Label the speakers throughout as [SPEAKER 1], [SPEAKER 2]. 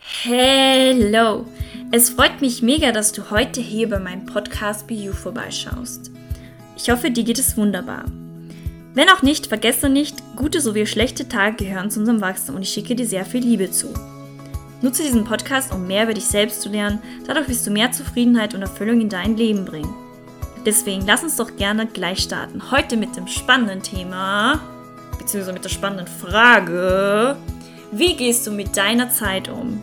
[SPEAKER 1] Hello! Es freut mich mega, dass du heute hier bei meinem Podcast You vorbeischaust. Ich hoffe, dir geht es wunderbar. Wenn auch nicht, vergesse nicht, gute sowie schlechte Tage gehören zu unserem Wachstum und ich schicke dir sehr viel Liebe zu. Nutze diesen Podcast, um mehr über dich selbst zu lernen, dadurch wirst du mehr Zufriedenheit und Erfüllung in dein Leben bringen. Deswegen lass uns doch gerne gleich starten. Heute mit dem spannenden Thema, beziehungsweise mit der spannenden Frage, wie gehst du mit deiner Zeit um?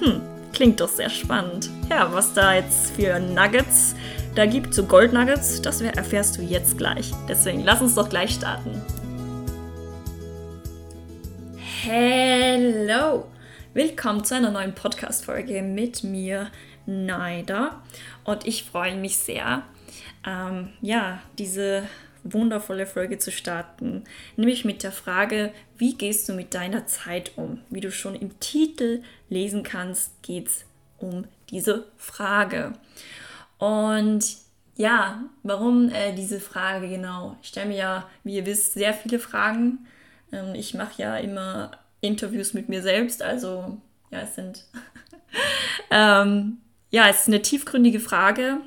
[SPEAKER 1] Hm, klingt doch sehr spannend. Ja, was da jetzt für Nuggets da gibt, so Gold Nuggets, das erfährst du jetzt gleich. Deswegen lass uns doch gleich starten. Hello! Willkommen zu einer neuen Podcast-Folge mit mir, Naida. Und ich freue mich sehr, ähm, ja, diese wundervolle Folge zu starten, nämlich mit der Frage, wie gehst du mit deiner Zeit um? Wie du schon im Titel lesen kannst, geht es um diese Frage. Und ja, warum äh, diese Frage genau? Ich stelle mir ja, wie ihr wisst, sehr viele Fragen. Ähm, ich mache ja immer Interviews mit mir selbst, also ja, es sind ähm, ja, es ist eine tiefgründige Frage,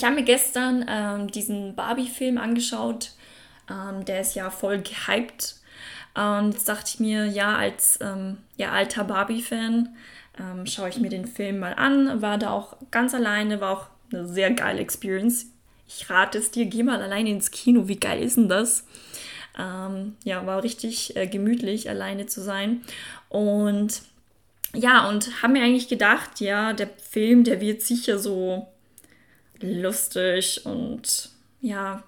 [SPEAKER 1] ich habe mir gestern ähm, diesen Barbie-Film angeschaut. Ähm, der ist ja voll gehypt. Und jetzt dachte ich mir, ja, als ähm, ja, alter Barbie-Fan ähm, schaue ich mir den Film mal an. War da auch ganz alleine, war auch eine sehr geile Experience. Ich rate es dir, geh mal alleine ins Kino. Wie geil ist denn das? Ähm, ja, war richtig äh, gemütlich, alleine zu sein. Und ja, und habe mir eigentlich gedacht, ja, der Film, der wird sicher so lustig und ja,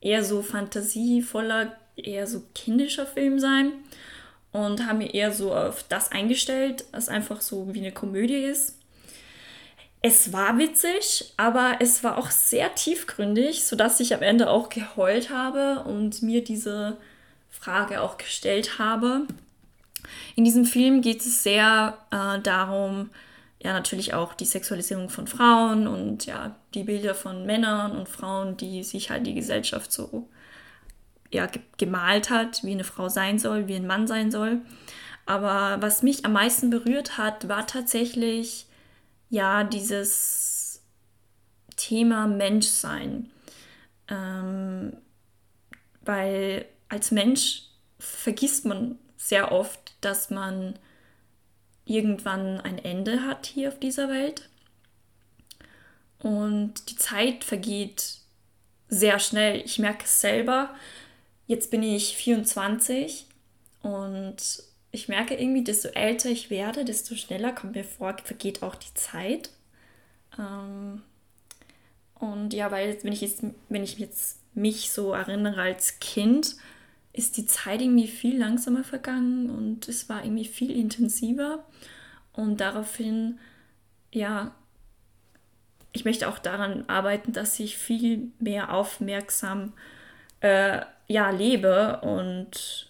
[SPEAKER 1] eher so fantasievoller, eher so kindischer Film sein und haben mir eher so auf das eingestellt, was einfach so wie eine Komödie ist. Es war witzig, aber es war auch sehr tiefgründig, sodass ich am Ende auch geheult habe und mir diese Frage auch gestellt habe. In diesem Film geht es sehr äh, darum, ja natürlich auch die Sexualisierung von Frauen und ja die Bilder von Männern und Frauen, die sich halt die Gesellschaft so ja, gemalt hat, wie eine Frau sein soll, wie ein Mann sein soll. Aber was mich am meisten berührt hat, war tatsächlich ja dieses Thema Menschsein. Ähm, weil als Mensch vergisst man sehr oft, dass man irgendwann ein Ende hat hier auf dieser Welt. Und die Zeit vergeht sehr schnell. Ich merke es selber. Jetzt bin ich 24 und ich merke irgendwie, desto älter ich werde, desto schneller kommt mir vor, vergeht auch die Zeit. Ähm, und ja, weil wenn ich jetzt, wenn ich jetzt mich so erinnere als Kind, ist die Zeit irgendwie viel langsamer vergangen und es war irgendwie viel intensiver. Und daraufhin, ja, ich möchte auch daran arbeiten, dass ich viel mehr aufmerksam äh, ja, lebe und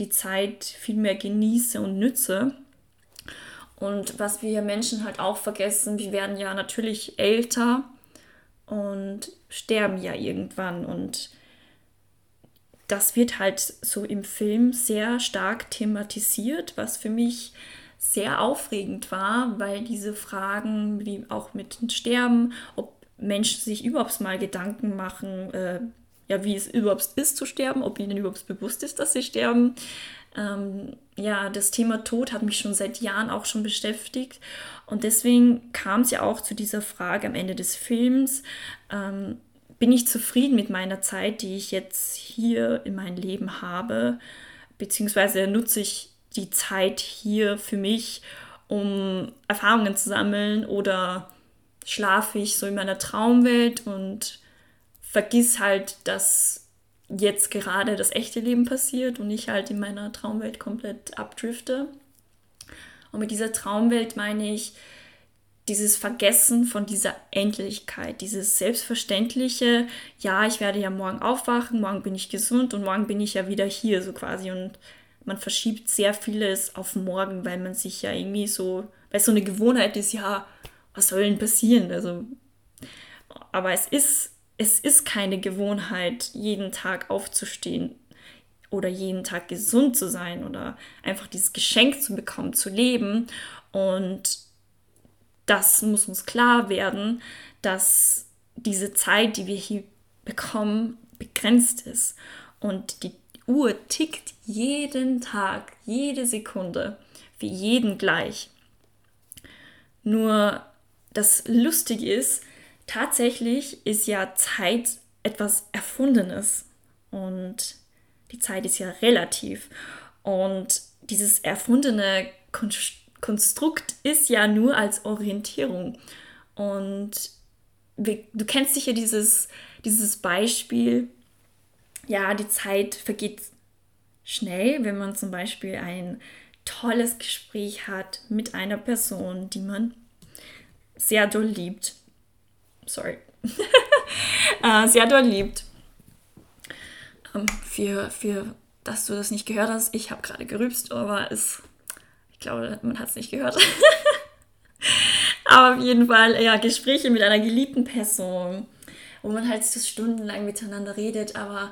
[SPEAKER 1] die Zeit viel mehr genieße und nütze. Und was wir Menschen halt auch vergessen, wir werden ja natürlich älter und sterben ja irgendwann. Und das wird halt so im Film sehr stark thematisiert, was für mich sehr aufregend war, weil diese Fragen, wie auch mit dem Sterben, ob Menschen sich überhaupt mal Gedanken machen, äh, ja, wie es überhaupt ist zu sterben, ob ihnen überhaupt bewusst ist, dass sie sterben. Ähm, ja, das Thema Tod hat mich schon seit Jahren auch schon beschäftigt und deswegen kam es ja auch zu dieser Frage am Ende des Films. Ähm, bin ich zufrieden mit meiner Zeit, die ich jetzt hier in meinem Leben habe, beziehungsweise nutze ich die Zeit hier für mich, um Erfahrungen zu sammeln oder schlafe ich so in meiner Traumwelt und vergiss halt, dass jetzt gerade das echte Leben passiert und ich halt in meiner Traumwelt komplett abdrifte. Und mit dieser Traumwelt meine ich dieses Vergessen von dieser Endlichkeit, dieses selbstverständliche, ja, ich werde ja morgen aufwachen, morgen bin ich gesund und morgen bin ich ja wieder hier, so quasi. Und man verschiebt sehr vieles auf morgen, weil man sich ja irgendwie so, weil so eine Gewohnheit ist, ja, was soll denn passieren? Also, aber es ist, es ist keine Gewohnheit, jeden Tag aufzustehen oder jeden Tag gesund zu sein oder einfach dieses Geschenk zu bekommen, zu leben. Und das muss uns klar werden, dass diese Zeit, die wir hier bekommen, begrenzt ist. Und die Uhr tickt jeden Tag, jede Sekunde, für jeden gleich. Nur das Lustige ist, tatsächlich ist ja Zeit etwas Erfundenes. Und die Zeit ist ja relativ. Und dieses erfundene Konstrukt ist ja nur als Orientierung. Und du kennst sicher dieses, dieses Beispiel, ja, die Zeit vergeht schnell, wenn man zum Beispiel ein tolles Gespräch hat mit einer Person, die man sehr doll liebt. Sorry. äh, sehr doll liebt. Ähm, für, für, dass du das nicht gehört hast, ich habe gerade gerübst, aber es, ich glaube, man hat es nicht gehört. aber auf jeden Fall, ja, Gespräche mit einer geliebten Person, wo man halt so stundenlang miteinander redet, aber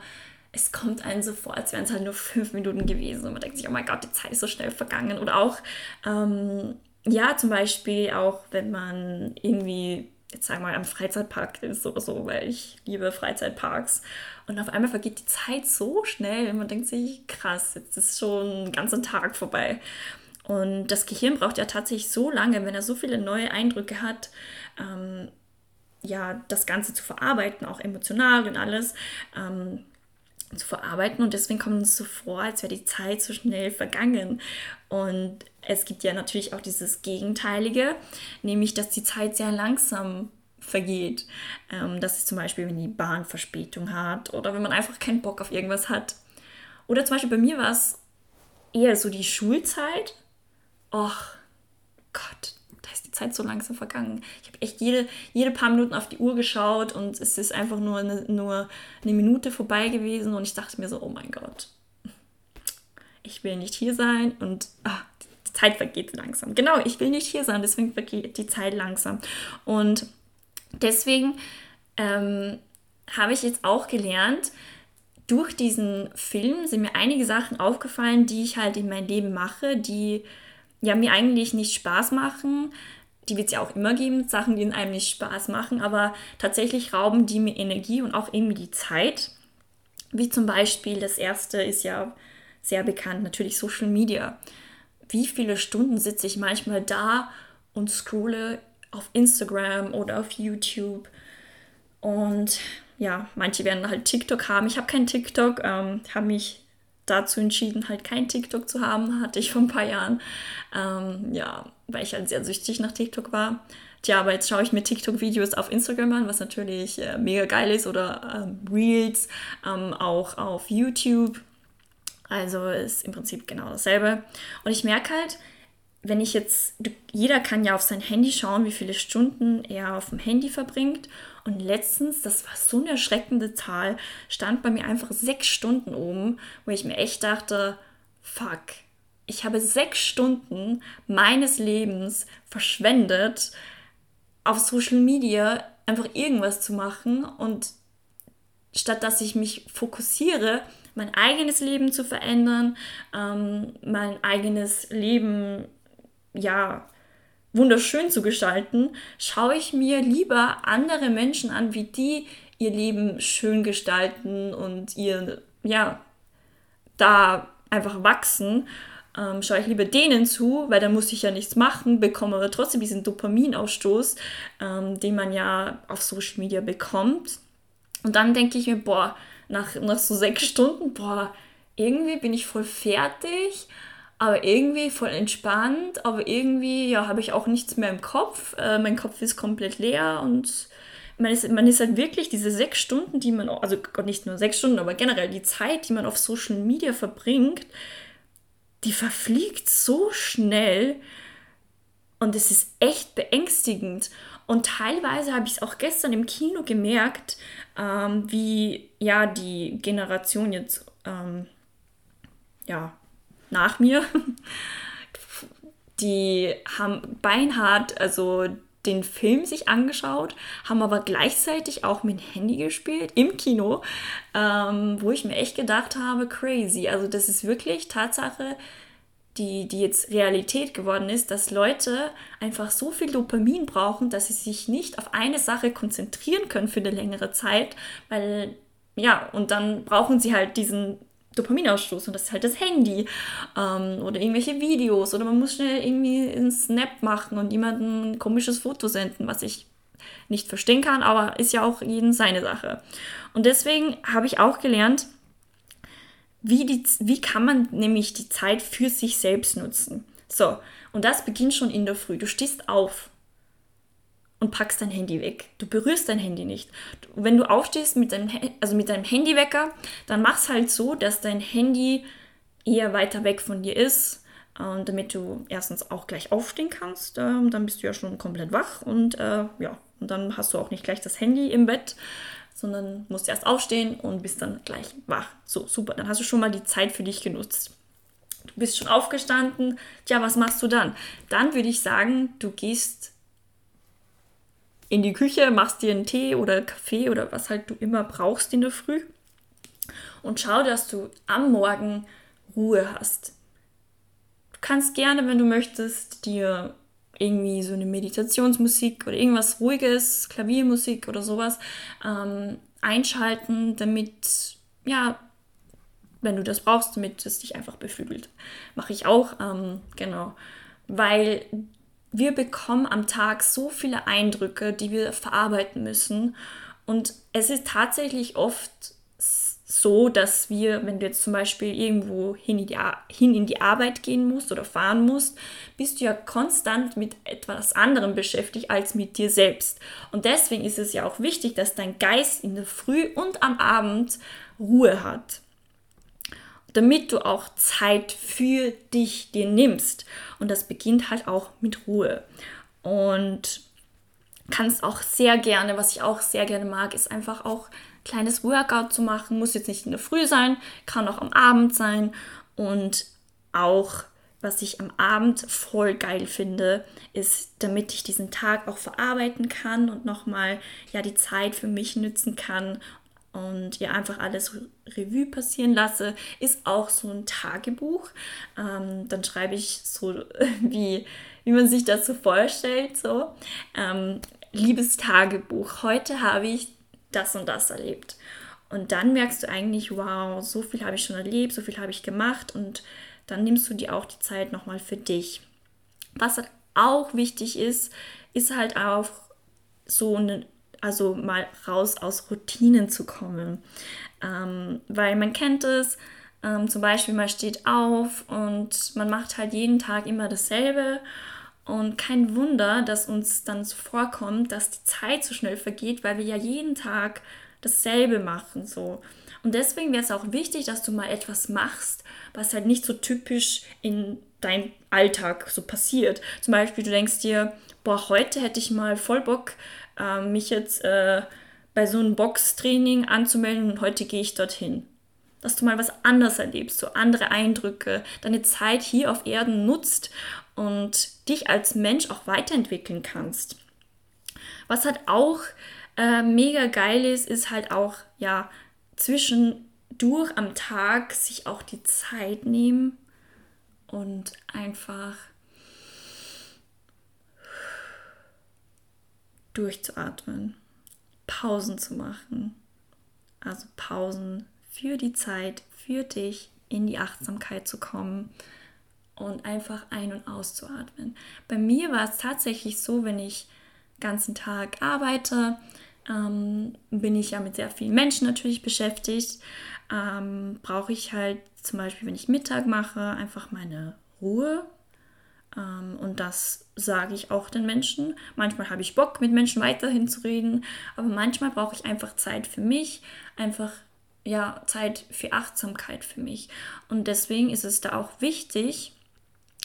[SPEAKER 1] es kommt einem so vor, als wären es halt nur fünf Minuten gewesen und man denkt sich, oh mein Gott, die Zeit ist so schnell vergangen. Oder auch, ähm, ja, zum Beispiel auch, wenn man irgendwie, jetzt sagen wir mal, am Freizeitpark ist oder so, weil ich liebe Freizeitparks. Und auf einmal vergeht die Zeit so schnell und man denkt sich, krass, jetzt ist schon ein ganzer Tag vorbei. Und das Gehirn braucht ja tatsächlich so lange, wenn er so viele neue Eindrücke hat, ähm, ja, das Ganze zu verarbeiten, auch emotional und alles. Ähm, zu verarbeiten und deswegen kommt es so vor, als wäre die Zeit so schnell vergangen. Und es gibt ja natürlich auch dieses Gegenteilige, nämlich dass die Zeit sehr langsam vergeht. Ähm, das ist zum Beispiel, wenn die Bahn Verspätung hat oder wenn man einfach keinen Bock auf irgendwas hat. Oder zum Beispiel bei mir war es eher so die Schulzeit. Och Gott, Zeit so langsam vergangen. Ich habe echt jede, jede paar Minuten auf die Uhr geschaut und es ist einfach nur eine, nur eine Minute vorbei gewesen und ich dachte mir so, oh mein Gott, ich will nicht hier sein und ach, die Zeit vergeht langsam. Genau, ich will nicht hier sein, deswegen vergeht die Zeit langsam. Und deswegen ähm, habe ich jetzt auch gelernt, durch diesen Film sind mir einige Sachen aufgefallen, die ich halt in mein Leben mache, die ja mir eigentlich nicht Spaß machen, die wird es ja auch immer geben, Sachen, die in einem nicht Spaß machen, aber tatsächlich rauben die mir Energie und auch irgendwie die Zeit. Wie zum Beispiel, das erste ist ja sehr bekannt, natürlich Social Media. Wie viele Stunden sitze ich manchmal da und scrolle auf Instagram oder auf YouTube und ja, manche werden halt TikTok haben. Ich habe kein TikTok, ähm, habe mich dazu entschieden, halt kein TikTok zu haben, hatte ich vor ein paar Jahren. Ähm, ja, weil ich halt sehr süchtig nach TikTok war. Tja, aber jetzt schaue ich mir TikTok-Videos auf Instagram an, was natürlich äh, mega geil ist, oder ähm, Reels, ähm, auch auf YouTube. Also ist im Prinzip genau dasselbe. Und ich merke halt, wenn ich jetzt, jeder kann ja auf sein Handy schauen, wie viele Stunden er auf dem Handy verbringt. Und letztens, das war so eine erschreckende Zahl, stand bei mir einfach sechs Stunden oben, wo ich mir echt dachte, fuck, ich habe sechs Stunden meines Lebens verschwendet, auf Social Media einfach irgendwas zu machen und statt dass ich mich fokussiere, mein eigenes Leben zu verändern, ähm, mein eigenes Leben, ja, wunderschön zu gestalten, schaue ich mir lieber andere Menschen an, wie die ihr Leben schön gestalten und ihr, ja, da einfach wachsen. Ähm, schaue ich lieber denen zu, weil dann muss ich ja nichts machen, bekomme aber trotzdem diesen Dopaminausstoß, ähm, den man ja auf Social Media bekommt. Und dann denke ich mir, boah, nach, nach so sechs Stunden, boah, irgendwie bin ich voll fertig aber irgendwie voll entspannt, aber irgendwie ja, habe ich auch nichts mehr im Kopf. Äh, mein Kopf ist komplett leer und man ist, man ist halt wirklich diese sechs Stunden, die man, also nicht nur sechs Stunden, aber generell die Zeit, die man auf Social Media verbringt, die verfliegt so schnell und es ist echt beängstigend. Und teilweise habe ich es auch gestern im Kino gemerkt, ähm, wie ja die Generation jetzt ähm, ja nach mir, die haben beinhart, also den Film sich angeschaut, haben aber gleichzeitig auch mit Handy gespielt im Kino, ähm, wo ich mir echt gedacht habe, crazy. Also das ist wirklich Tatsache, die, die jetzt Realität geworden ist, dass Leute einfach so viel Dopamin brauchen, dass sie sich nicht auf eine Sache konzentrieren können für eine längere Zeit, weil ja, und dann brauchen sie halt diesen Dopaminausstoß und das ist halt das Handy ähm, oder irgendwelche Videos oder man muss schnell irgendwie einen Snap machen und jemandem ein komisches Foto senden, was ich nicht verstehen kann, aber ist ja auch jeden seine Sache. Und deswegen habe ich auch gelernt, wie, die, wie kann man nämlich die Zeit für sich selbst nutzen. So, und das beginnt schon in der Früh. Du stehst auf und packst dein Handy weg. Du berührst dein Handy nicht. Wenn du aufstehst mit deinem, also mit deinem Handywecker, dann mach's halt so, dass dein Handy eher weiter weg von dir ist, äh, damit du erstens auch gleich aufstehen kannst. Äh, dann bist du ja schon komplett wach und äh, ja, und dann hast du auch nicht gleich das Handy im Bett, sondern musst erst aufstehen und bist dann gleich wach. So, super. Dann hast du schon mal die Zeit für dich genutzt. Du bist schon aufgestanden. Tja, was machst du dann? Dann würde ich sagen, du gehst in die Küche, machst dir einen Tee oder Kaffee oder was halt du immer brauchst in der Früh und schau, dass du am Morgen Ruhe hast. Du kannst gerne, wenn du möchtest, dir irgendwie so eine Meditationsmusik oder irgendwas Ruhiges, Klaviermusik oder sowas ähm, einschalten, damit, ja, wenn du das brauchst, damit es dich einfach beflügelt. Mache ich auch, ähm, genau. Weil wir bekommen am Tag so viele Eindrücke, die wir verarbeiten müssen. Und es ist tatsächlich oft so, dass wir, wenn du jetzt zum Beispiel irgendwo hin in, die, hin in die Arbeit gehen musst oder fahren musst, bist du ja konstant mit etwas anderem beschäftigt als mit dir selbst. Und deswegen ist es ja auch wichtig, dass dein Geist in der Früh und am Abend Ruhe hat. Damit du auch Zeit für dich dir nimmst. Und das beginnt halt auch mit Ruhe. Und kannst auch sehr gerne, was ich auch sehr gerne mag, ist einfach auch kleines Workout zu machen. Muss jetzt nicht in der Früh sein, kann auch am Abend sein. Und auch, was ich am Abend voll geil finde, ist, damit ich diesen Tag auch verarbeiten kann und nochmal ja die Zeit für mich nützen kann und ja einfach alles Revue passieren lasse, ist auch so ein Tagebuch. Ähm, dann schreibe ich so, wie, wie man sich das so vorstellt, so. Ähm, liebes Tagebuch, heute habe ich das und das erlebt. Und dann merkst du eigentlich, wow, so viel habe ich schon erlebt, so viel habe ich gemacht und dann nimmst du dir auch die Zeit nochmal für dich. Was halt auch wichtig ist, ist halt auch so eine, also mal raus aus Routinen zu kommen. Ähm, weil man kennt es, ähm, zum Beispiel man steht auf und man macht halt jeden Tag immer dasselbe und kein Wunder, dass uns dann so vorkommt, dass die Zeit so schnell vergeht, weil wir ja jeden Tag dasselbe machen so. Und deswegen wäre es auch wichtig, dass du mal etwas machst, was halt nicht so typisch in deinem Alltag so passiert. Zum Beispiel, du denkst dir, boah, heute hätte ich mal voll Bock, äh, mich jetzt äh, bei so einem Boxtraining anzumelden und heute gehe ich dorthin. Dass du mal was anderes erlebst, so andere Eindrücke, deine Zeit hier auf Erden nutzt und dich als Mensch auch weiterentwickeln kannst. Was halt auch äh, mega geil ist, ist halt auch, ja, zwischendurch am Tag sich auch die Zeit nehmen und einfach durchzuatmen, Pausen zu machen. Also Pausen für die Zeit, für dich in die Achtsamkeit zu kommen und einfach ein- und auszuatmen. Bei mir war es tatsächlich so, wenn ich ganzen Tag arbeite, ähm, bin ich ja mit sehr vielen Menschen natürlich beschäftigt. Ähm, Brauche ich halt zum Beispiel, wenn ich Mittag mache, einfach meine Ruhe. Ähm, und das sage ich auch den Menschen. Manchmal habe ich Bock, mit Menschen weiterhin zu reden, aber manchmal brauche ich einfach Zeit für mich, einfach ja, Zeit für Achtsamkeit für mich. Und deswegen ist es da auch wichtig,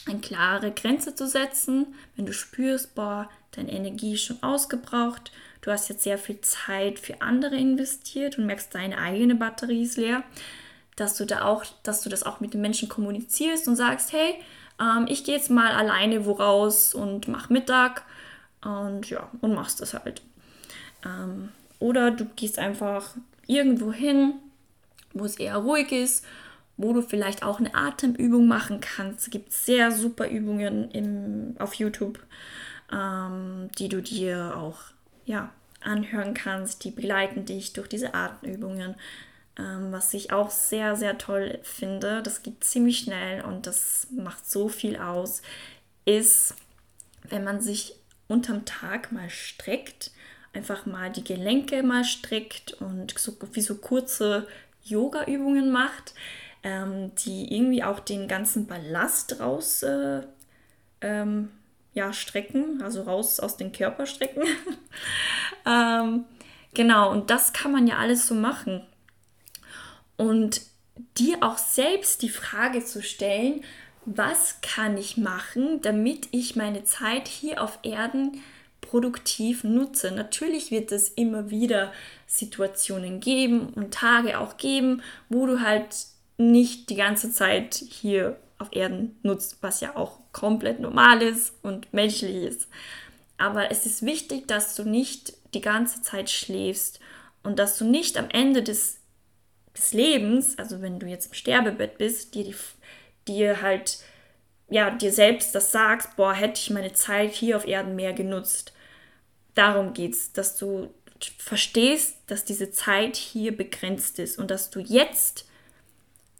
[SPEAKER 1] eine klare Grenze zu setzen, wenn du spürst, boah, deine Energie ist schon ausgebraucht, du hast jetzt sehr viel Zeit für andere investiert und merkst, deine eigene Batterie ist leer, dass du da auch, dass du das auch mit den Menschen kommunizierst und sagst, hey, ähm, ich gehe jetzt mal alleine wo raus und mach Mittag und ja, und machst das halt. Ähm, oder du gehst einfach irgendwo hin, wo es eher ruhig ist wo du vielleicht auch eine Atemübung machen kannst. Es gibt sehr super Übungen im, auf YouTube, ähm, die du dir auch ja, anhören kannst. Die begleiten dich durch diese Atemübungen. Ähm, was ich auch sehr, sehr toll finde, das geht ziemlich schnell und das macht so viel aus, ist, wenn man sich unterm Tag mal streckt, einfach mal die Gelenke mal streckt und so, wie so kurze Yoga-Übungen macht, ähm, die irgendwie auch den ganzen Ballast raus äh, ähm, ja, strecken, also raus aus dem Körper strecken. ähm, genau, und das kann man ja alles so machen. Und dir auch selbst die Frage zu stellen, was kann ich machen, damit ich meine Zeit hier auf Erden produktiv nutze. Natürlich wird es immer wieder Situationen geben und Tage auch geben, wo du halt nicht die ganze Zeit hier auf Erden nutzt, was ja auch komplett normal ist und menschlich ist. Aber es ist wichtig, dass du nicht die ganze Zeit schläfst und dass du nicht am Ende des, des Lebens, also wenn du jetzt im Sterbebett bist, dir, die, dir halt, ja, dir selbst das sagst, boah, hätte ich meine Zeit hier auf Erden mehr genutzt. Darum geht es, dass du verstehst, dass diese Zeit hier begrenzt ist und dass du jetzt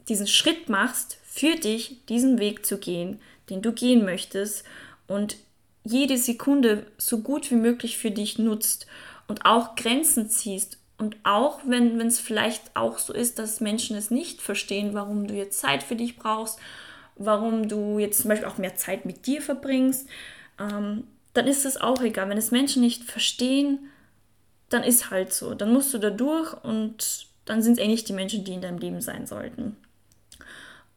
[SPEAKER 1] diesen Schritt machst, für dich diesen Weg zu gehen, den du gehen möchtest und jede Sekunde so gut wie möglich für dich nutzt und auch Grenzen ziehst und auch wenn es vielleicht auch so ist, dass Menschen es nicht verstehen, warum du jetzt Zeit für dich brauchst, warum du jetzt zum Beispiel auch mehr Zeit mit dir verbringst, ähm, dann ist es auch egal. Wenn es Menschen nicht verstehen, dann ist halt so. Dann musst du da durch und dann sind es eh nicht die Menschen, die in deinem Leben sein sollten.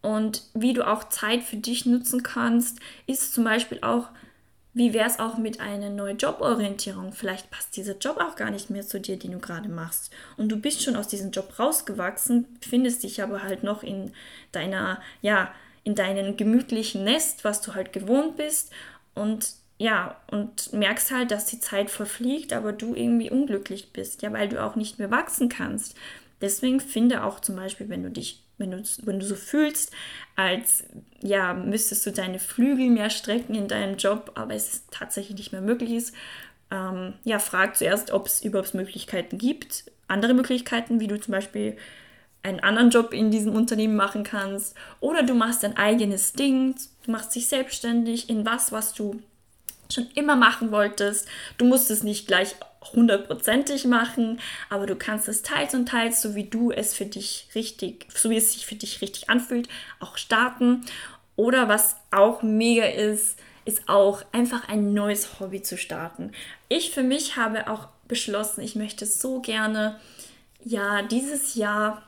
[SPEAKER 1] Und wie du auch Zeit für dich nutzen kannst, ist zum Beispiel auch, wie wäre es auch mit einer neuen Joborientierung? Vielleicht passt dieser Job auch gar nicht mehr zu dir, den du gerade machst. Und du bist schon aus diesem Job rausgewachsen, findest dich aber halt noch in deiner, ja, in deinem gemütlichen Nest, was du halt gewohnt bist. Und ja, und merkst halt, dass die Zeit verfliegt, aber du irgendwie unglücklich bist, ja, weil du auch nicht mehr wachsen kannst. Deswegen finde auch zum Beispiel, wenn du dich wenn du, wenn du so fühlst, als ja, müsstest du deine Flügel mehr strecken in deinem Job, aber es tatsächlich nicht mehr möglich ist, ähm, ja, frag zuerst, ob es überhaupt Möglichkeiten gibt, andere Möglichkeiten, wie du zum Beispiel einen anderen Job in diesem Unternehmen machen kannst. Oder du machst dein eigenes Ding, du machst dich selbstständig in was, was du schon immer machen wolltest. Du musst es nicht gleich hundertprozentig machen, aber du kannst es teils und teils, so wie du es für dich richtig, so wie es sich für dich richtig anfühlt, auch starten. Oder was auch mega ist, ist auch einfach ein neues Hobby zu starten. Ich für mich habe auch beschlossen, ich möchte so gerne ja dieses Jahr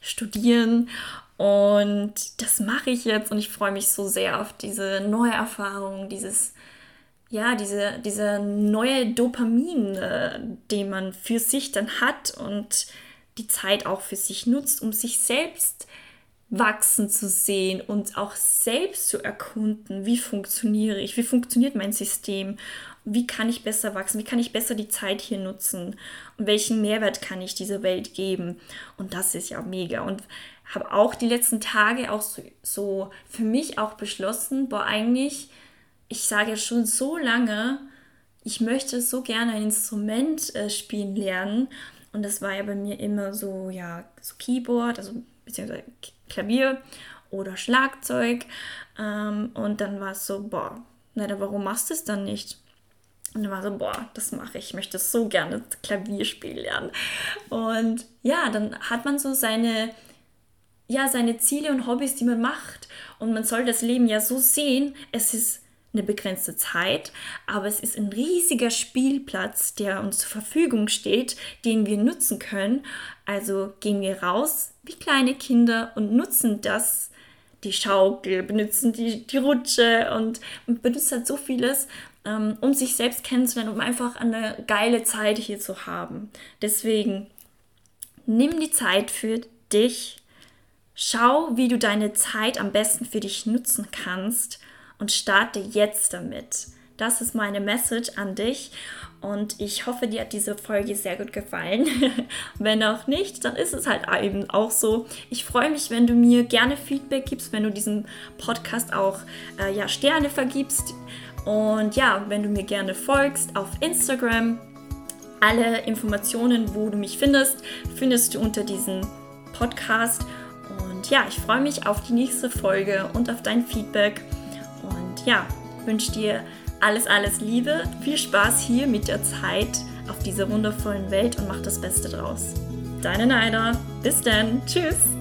[SPEAKER 1] studieren und das mache ich jetzt und ich freue mich so sehr auf diese neue Erfahrung, dieses ja, diese, diese neue Dopamin, äh, den man für sich dann hat und die Zeit auch für sich nutzt, um sich selbst wachsen zu sehen und auch selbst zu erkunden, wie funktioniere ich, wie funktioniert mein System, wie kann ich besser wachsen, wie kann ich besser die Zeit hier nutzen und welchen Mehrwert kann ich dieser Welt geben. Und das ist ja mega. Und habe auch die letzten Tage auch so, so für mich auch beschlossen, boah, eigentlich ich sage schon so lange, ich möchte so gerne ein Instrument äh, spielen lernen. Und das war ja bei mir immer so, ja, so Keyboard, also beziehungsweise Klavier oder Schlagzeug. Ähm, und dann war es so, boah, na, warum machst du es dann nicht? Und dann war so, boah, das mache ich. Ich möchte so gerne Klavierspiel lernen. Und ja, dann hat man so seine, ja, seine Ziele und Hobbys, die man macht. Und man soll das Leben ja so sehen, es ist eine begrenzte Zeit, aber es ist ein riesiger Spielplatz, der uns zur Verfügung steht, den wir nutzen können. Also gehen wir raus wie kleine Kinder und nutzen das, die Schaukel, benutzen die, die Rutsche und, benutzen halt so vieles, ähm, um sich selbst kennenzulernen, um einfach eine geile Zeit hier zu haben. Deswegen nimm die Zeit für dich. Schau, wie du deine Zeit am besten für dich nutzen kannst und starte jetzt damit. Das ist meine Message an dich. Und ich hoffe, dir hat diese Folge sehr gut gefallen. wenn auch nicht, dann ist es halt eben auch so. Ich freue mich, wenn du mir gerne Feedback gibst, wenn du diesem Podcast auch äh, ja, Sterne vergibst. Und ja, wenn du mir gerne folgst auf Instagram, alle Informationen, wo du mich findest, findest du unter diesem Podcast. Und ja, ich freue mich auf die nächste Folge und auf dein Feedback. Ja, wünsche dir alles, alles Liebe, viel Spaß hier mit der Zeit auf dieser wundervollen Welt und mach das Beste draus. Deine Naida. Bis dann. Tschüss.